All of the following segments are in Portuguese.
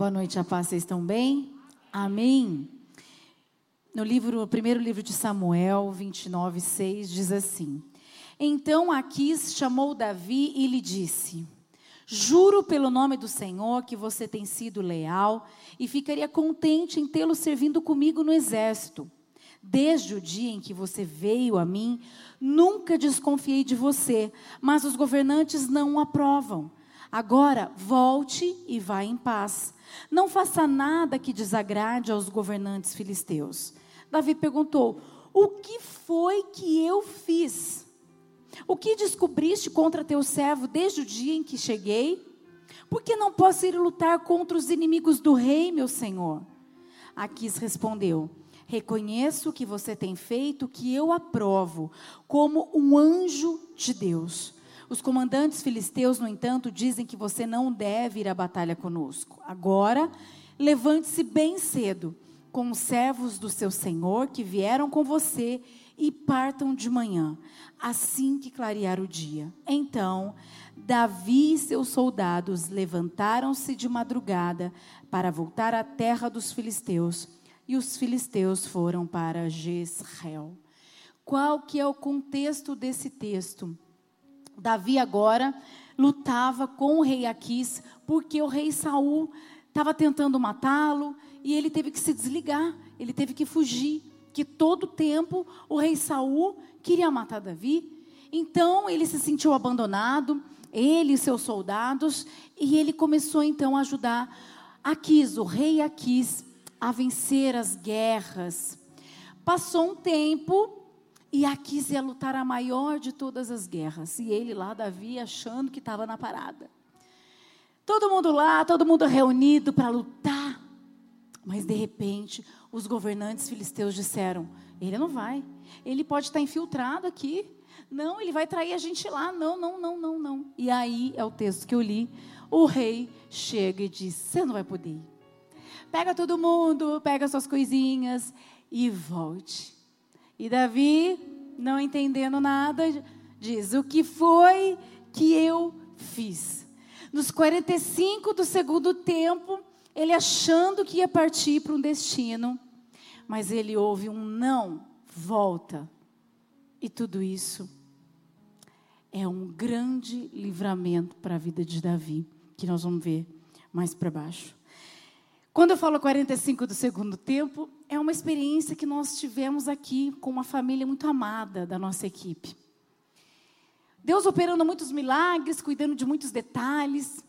Boa noite, a paz, vocês estão bem? Amém. No livro, no primeiro livro de Samuel, 29, 6, diz assim: Então Aquis chamou Davi e lhe disse: Juro pelo nome do Senhor que você tem sido leal e ficaria contente em tê-lo servindo comigo no exército. Desde o dia em que você veio a mim, nunca desconfiei de você, mas os governantes não o aprovam. Agora, volte e vá em paz. Não faça nada que desagrade aos governantes filisteus. Davi perguntou: O que foi que eu fiz? O que descobriste contra teu servo desde o dia em que cheguei? Por que não posso ir lutar contra os inimigos do rei, meu senhor? Aquis respondeu: Reconheço que você tem feito o que eu aprovo, como um anjo de Deus. Os comandantes filisteus, no entanto, dizem que você não deve ir à batalha conosco. Agora, levante-se bem cedo com os servos do seu senhor que vieram com você e partam de manhã, assim que clarear o dia. Então, Davi e seus soldados levantaram-se de madrugada para voltar à terra dos filisteus, e os filisteus foram para Jezreel. Qual que é o contexto desse texto? Davi agora lutava com o rei Aquis, porque o rei Saul estava tentando matá-lo e ele teve que se desligar, ele teve que fugir, que todo tempo o rei Saul queria matar Davi. Então ele se sentiu abandonado, ele e seus soldados, e ele começou então a ajudar Aquis, o rei Aquis, a vencer as guerras. Passou um tempo, e Aquis ia lutar a maior de todas as guerras. E ele lá, Davi, achando que estava na parada. Todo mundo lá, todo mundo reunido para lutar. Mas de repente, os governantes filisteus disseram: ele não vai. Ele pode estar infiltrado aqui. Não, ele vai trair a gente lá. Não, não, não, não, não. E aí é o texto que eu li. O rei chega e diz: Você não vai poder ir. Pega todo mundo, pega suas coisinhas e volte. E Davi, não entendendo nada, diz: O que foi que eu fiz? Nos 45 do segundo tempo, ele achando que ia partir para um destino, mas ele ouve um não, volta. E tudo isso é um grande livramento para a vida de Davi, que nós vamos ver mais para baixo. Quando eu falo 45 do segundo tempo, é uma experiência que nós tivemos aqui com uma família muito amada da nossa equipe. Deus operando muitos milagres, cuidando de muitos detalhes.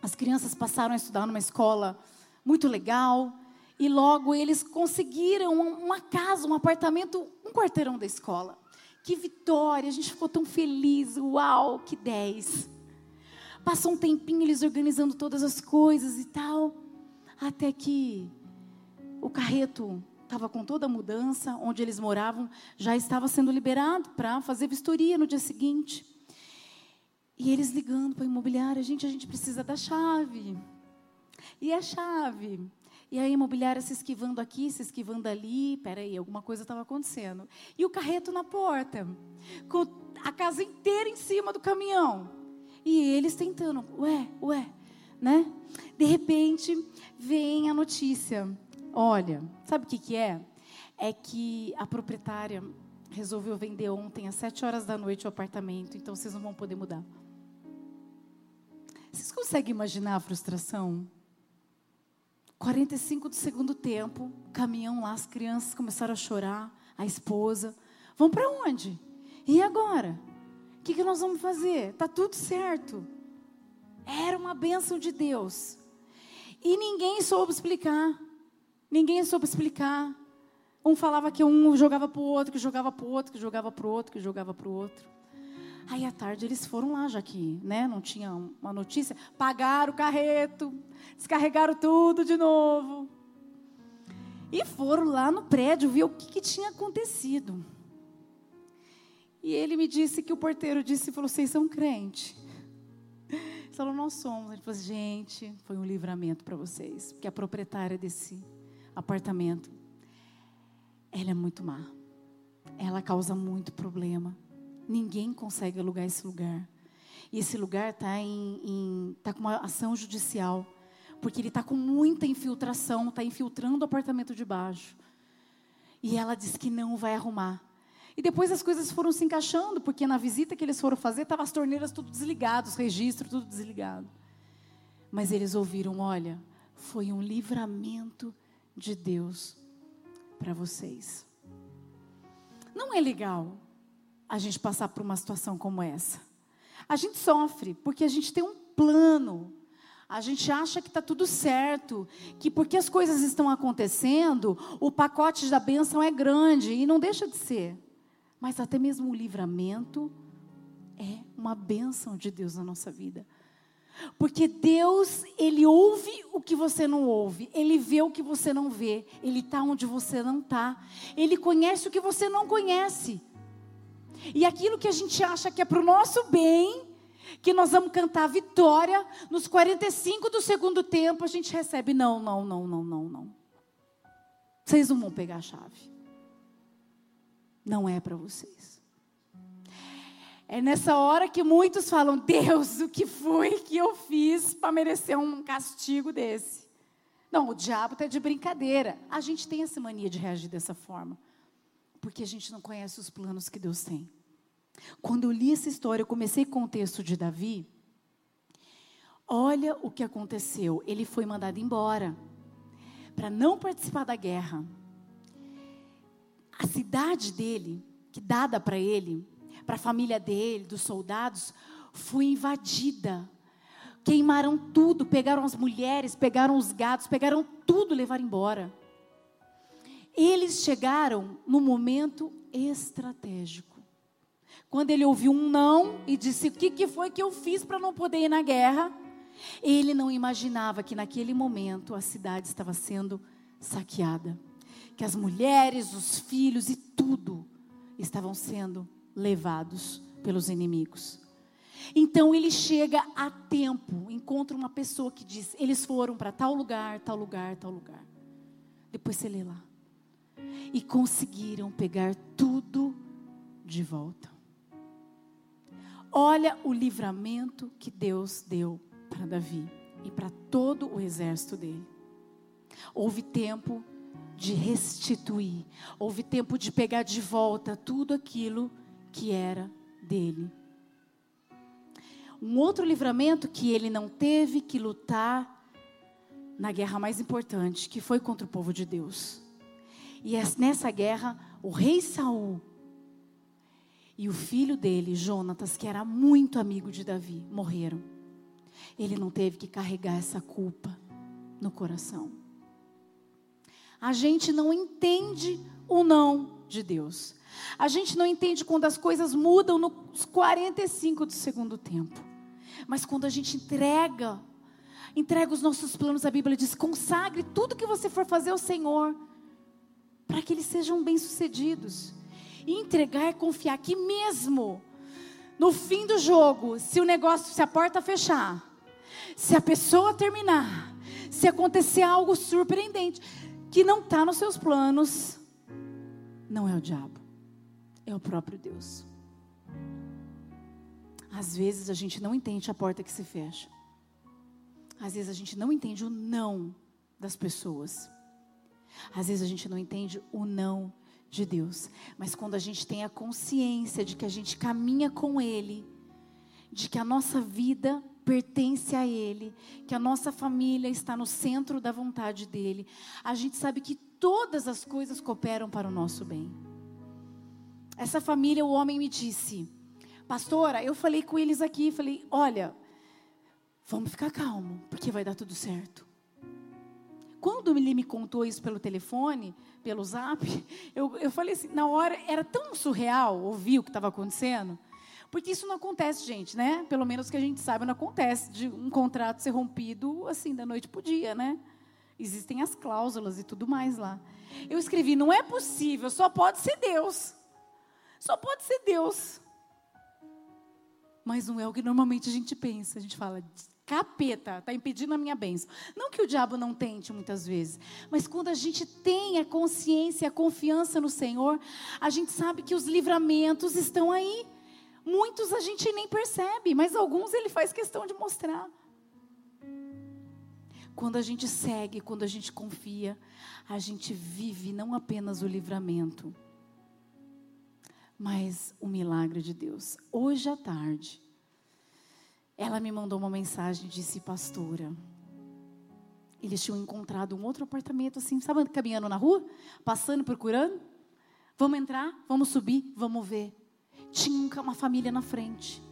As crianças passaram a estudar numa escola muito legal. E logo eles conseguiram uma casa, um apartamento, um quarteirão da escola. Que vitória, a gente ficou tão feliz. Uau, que 10. Passou um tempinho eles organizando todas as coisas e tal. Até que o carreto estava com toda a mudança, onde eles moravam já estava sendo liberado para fazer vistoria no dia seguinte. E eles ligando para a imobiliária, gente, a gente precisa da chave. E a chave? E a imobiliária se esquivando aqui, se esquivando ali. Peraí, alguma coisa estava acontecendo. E o carreto na porta, com a casa inteira em cima do caminhão. E eles tentando, ué, ué, né? De repente, vem a notícia. Olha, sabe o que, que é? É que a proprietária resolveu vender ontem às sete horas da noite o apartamento, então vocês não vão poder mudar. Vocês conseguem imaginar a frustração? 45 do segundo tempo, caminhão lá, as crianças começaram a chorar, a esposa. Vão para onde? E agora? O que, que nós vamos fazer? Tá tudo certo. Era uma bênção de Deus. E ninguém soube explicar. Ninguém soube explicar. Um falava que um jogava para o outro, que jogava para o outro, que jogava para o outro, que jogava para o outro. Aí à tarde eles foram lá, já que né, não tinha uma notícia, pagaram o carreto, descarregaram tudo de novo. E foram lá no prédio ver o que, que tinha acontecido. E ele me disse que o porteiro disse, falou, vocês são crente. Falou, nós somos. Ele falou, gente, foi um livramento para vocês. Porque a proprietária desse apartamento, ela é muito má. Ela causa muito problema. Ninguém consegue alugar esse lugar. E esse lugar está em, em, tá com uma ação judicial. porque ele está com muita infiltração, está infiltrando o apartamento de baixo. E ela disse que não vai arrumar. E depois as coisas foram se encaixando, porque na visita que eles foram fazer, estavam as torneiras tudo desligadas, os registros tudo desligado. Mas eles ouviram, olha, foi um livramento de Deus para vocês. Não é legal a gente passar por uma situação como essa. A gente sofre porque a gente tem um plano. A gente acha que está tudo certo, que porque as coisas estão acontecendo, o pacote da bênção é grande e não deixa de ser. Mas até mesmo o livramento é uma bênção de Deus na nossa vida. Porque Deus, Ele ouve o que você não ouve, Ele vê o que você não vê, Ele está onde você não está, Ele conhece o que você não conhece. E aquilo que a gente acha que é para o nosso bem, que nós vamos cantar vitória, nos 45 do segundo tempo a gente recebe: não, não, não, não, não, não. Vocês não vão pegar a chave não é para vocês. É nessa hora que muitos falam: Deus, o que foi que eu fiz para merecer um castigo desse? Não, o diabo está de brincadeira. A gente tem essa mania de reagir dessa forma, porque a gente não conhece os planos que Deus tem. Quando eu li essa história, eu comecei com o texto de Davi. Olha o que aconteceu. Ele foi mandado embora para não participar da guerra a cidade dele, que dada para ele, para a família dele, dos soldados, foi invadida. Queimaram tudo, pegaram as mulheres, pegaram os gatos, pegaram tudo, levaram embora. Eles chegaram no momento estratégico. Quando ele ouviu um não e disse: O que, que foi que eu fiz para não poder ir na guerra? Ele não imaginava que naquele momento a cidade estava sendo saqueada que as mulheres, os filhos e tudo estavam sendo levados pelos inimigos. Então ele chega a tempo, encontra uma pessoa que diz: eles foram para tal lugar, tal lugar, tal lugar. Depois você lê lá. E conseguiram pegar tudo de volta. Olha o livramento que Deus deu para Davi e para todo o exército dele. Houve tempo de restituir. Houve tempo de pegar de volta tudo aquilo que era dele. Um outro livramento que ele não teve que lutar na guerra mais importante, que foi contra o povo de Deus. E nessa guerra, o rei Saul e o filho dele, Jonatas, que era muito amigo de Davi, morreram. Ele não teve que carregar essa culpa no coração a gente não entende o não de Deus. A gente não entende quando as coisas mudam nos 45 do segundo tempo. Mas quando a gente entrega, entrega os nossos planos, a Bíblia diz: consagre tudo que você for fazer ao Senhor, para que eles sejam bem-sucedidos. E entregar é confiar que mesmo no fim do jogo, se o negócio, se a porta fechar, se a pessoa terminar, se acontecer algo surpreendente, que não está nos seus planos, não é o diabo, é o próprio Deus. Às vezes a gente não entende a porta que se fecha. Às vezes a gente não entende o não das pessoas. Às vezes a gente não entende o não de Deus. Mas quando a gente tem a consciência de que a gente caminha com Ele, de que a nossa vida pertence a Ele, que a nossa família está no centro da vontade dEle, a gente sabe que todas as coisas cooperam para o nosso bem. Essa família, o homem me disse, pastora, eu falei com eles aqui, falei, olha, vamos ficar calmo, porque vai dar tudo certo. Quando ele me contou isso pelo telefone, pelo zap, eu, eu falei assim, na hora, era tão surreal ouvir o que estava acontecendo, porque isso não acontece, gente, né? Pelo menos que a gente saiba, não acontece de um contrato ser rompido assim da noite para o dia, né? Existem as cláusulas e tudo mais lá. Eu escrevi: não é possível, só pode ser Deus. Só pode ser Deus. Mas não é o que normalmente a gente pensa. A gente fala, capeta, está impedindo a minha bênção. Não que o diabo não tente muitas vezes, mas quando a gente tem a consciência, a confiança no Senhor, a gente sabe que os livramentos estão aí. Muitos a gente nem percebe, mas alguns ele faz questão de mostrar. Quando a gente segue, quando a gente confia, a gente vive não apenas o livramento, mas o milagre de Deus. Hoje à tarde, ela me mandou uma mensagem e disse: Pastora, eles tinham encontrado um outro apartamento assim, sabe, caminhando na rua, passando, procurando. Vamos entrar, vamos subir, vamos ver. Tinha uma família na frente.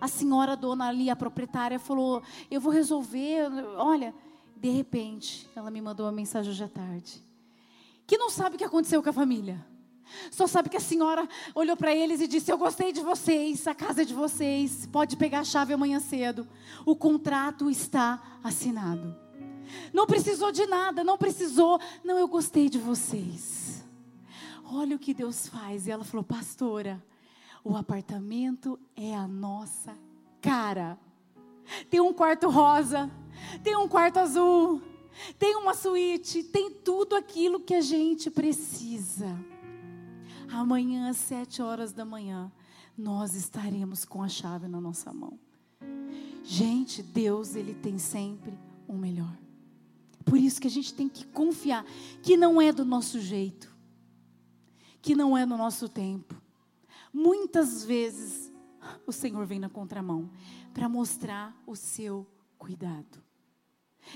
A senhora dona ali, a proprietária, falou: Eu vou resolver. Olha, de repente, ela me mandou uma mensagem hoje à tarde. Que não sabe o que aconteceu com a família. Só sabe que a senhora olhou para eles e disse: Eu gostei de vocês, a casa é de vocês, pode pegar a chave amanhã cedo. O contrato está assinado. Não precisou de nada, não precisou. Não, eu gostei de vocês. Olha o que Deus faz. E ela falou: Pastora, o apartamento é a nossa cara. Tem um quarto rosa, tem um quarto azul, tem uma suíte, tem tudo aquilo que a gente precisa. Amanhã, às sete horas da manhã, nós estaremos com a chave na nossa mão. Gente, Deus, Ele tem sempre o melhor. Por isso que a gente tem que confiar que não é do nosso jeito, que não é no nosso tempo. Muitas vezes o Senhor vem na contramão para mostrar o seu cuidado.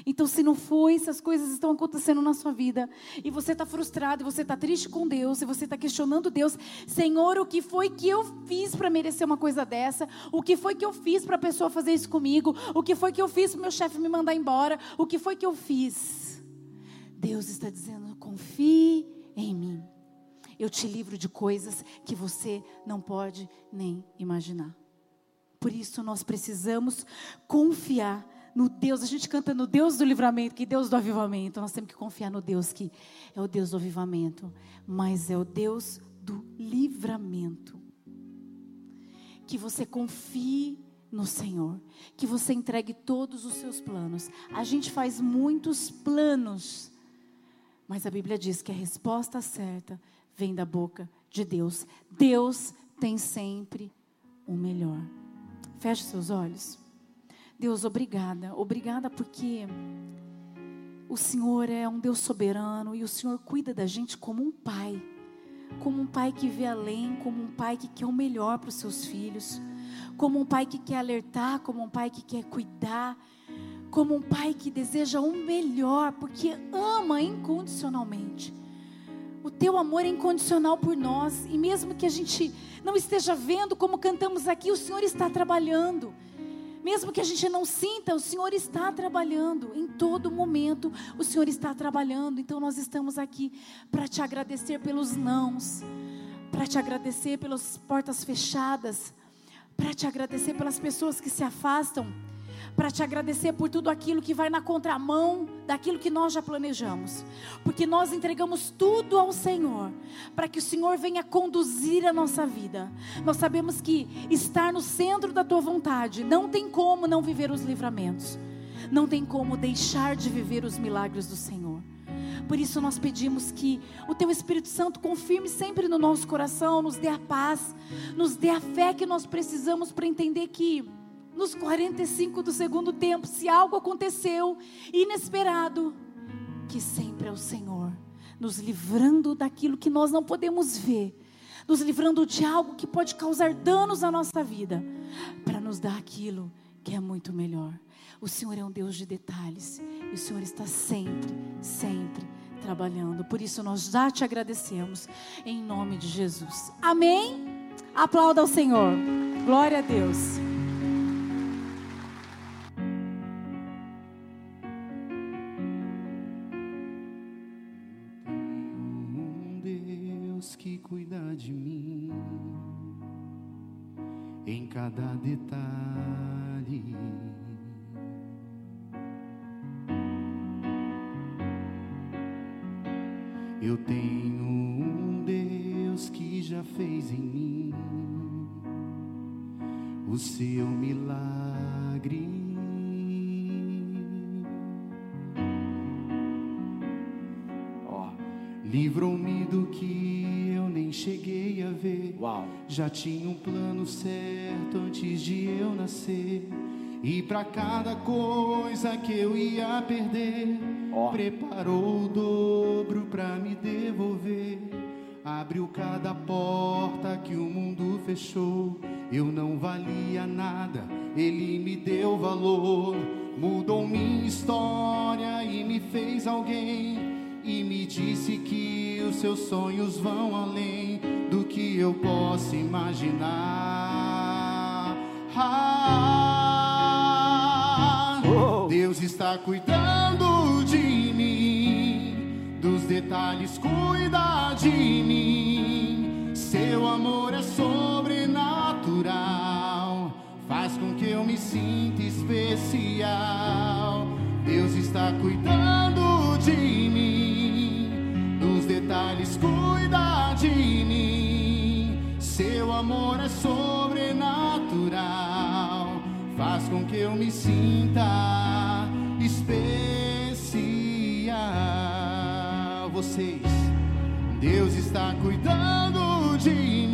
Então, se não foi, se as coisas estão acontecendo na sua vida e você está frustrado, e você está triste com Deus, e você está questionando Deus, Senhor, o que foi que eu fiz para merecer uma coisa dessa? O que foi que eu fiz para a pessoa fazer isso comigo? O que foi que eu fiz para meu chefe me mandar embora? O que foi que eu fiz? Deus está dizendo: confie em mim. Eu te livro de coisas que você não pode nem imaginar. Por isso nós precisamos confiar no Deus, a gente canta no Deus do livramento, que Deus do avivamento. Nós temos que confiar no Deus que é o Deus do avivamento, mas é o Deus do livramento. Que você confie no Senhor, que você entregue todos os seus planos. A gente faz muitos planos, mas a Bíblia diz que a resposta certa vem da boca de Deus. Deus tem sempre o melhor. Feche seus olhos. Deus, obrigada. Obrigada porque o Senhor é um Deus soberano e o Senhor cuida da gente como um pai. Como um pai que vê além, como um pai que quer o melhor para os seus filhos. Como um pai que quer alertar, como um pai que quer cuidar. Como um pai que deseja o melhor, porque ama incondicionalmente. O teu amor é incondicional por nós, e mesmo que a gente não esteja vendo como cantamos aqui, o Senhor está trabalhando. Mesmo que a gente não sinta, o Senhor está trabalhando. Em todo momento, o Senhor está trabalhando. Então, nós estamos aqui para te agradecer pelos nãos, para te agradecer pelas portas fechadas, para te agradecer pelas pessoas que se afastam para te agradecer por tudo aquilo que vai na contramão daquilo que nós já planejamos, porque nós entregamos tudo ao Senhor, para que o Senhor venha conduzir a nossa vida. Nós sabemos que estar no centro da tua vontade não tem como não viver os livramentos, não tem como deixar de viver os milagres do Senhor. Por isso nós pedimos que o Teu Espírito Santo confirme sempre no nosso coração, nos dê a paz, nos dê a fé que nós precisamos para entender que nos 45 do segundo tempo, se algo aconteceu inesperado, que sempre é o Senhor, nos livrando daquilo que nós não podemos ver, nos livrando de algo que pode causar danos à nossa vida, para nos dar aquilo que é muito melhor. O Senhor é um Deus de detalhes e o Senhor está sempre, sempre trabalhando. Por isso nós já te agradecemos em nome de Jesus. Amém? Aplauda ao Senhor. Glória a Deus. Cada detalhe. Eu tenho um Deus que já fez em mim o seu milagre. Livrou-me do que eu nem cheguei a ver. Uau. Já tinha um plano certo antes de eu nascer. E para cada coisa que eu ia perder, Ó. preparou o dobro para me devolver. Abriu cada porta que o mundo fechou. Eu não valia nada, ele me deu valor. Mudou minha história e me fez alguém. E me disse que seus sonhos vão além do que eu posso imaginar. Ah. Deus está cuidando de mim, dos detalhes cuida de mim. Seu amor é sobrenatural, faz com que eu me sinta especial. Deus está cuidando cuida de mim. Seu amor é sobrenatural, faz com que eu me sinta especial. Vocês, Deus está cuidando de mim.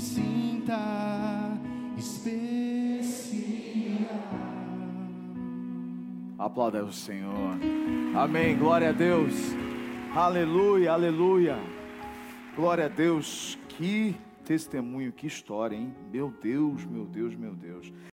Sinta especial. Aplauda o Senhor. Amém. Glória a Deus. Aleluia, aleluia. Glória a Deus. Que testemunho, que história, hein? Meu Deus, meu Deus, meu Deus.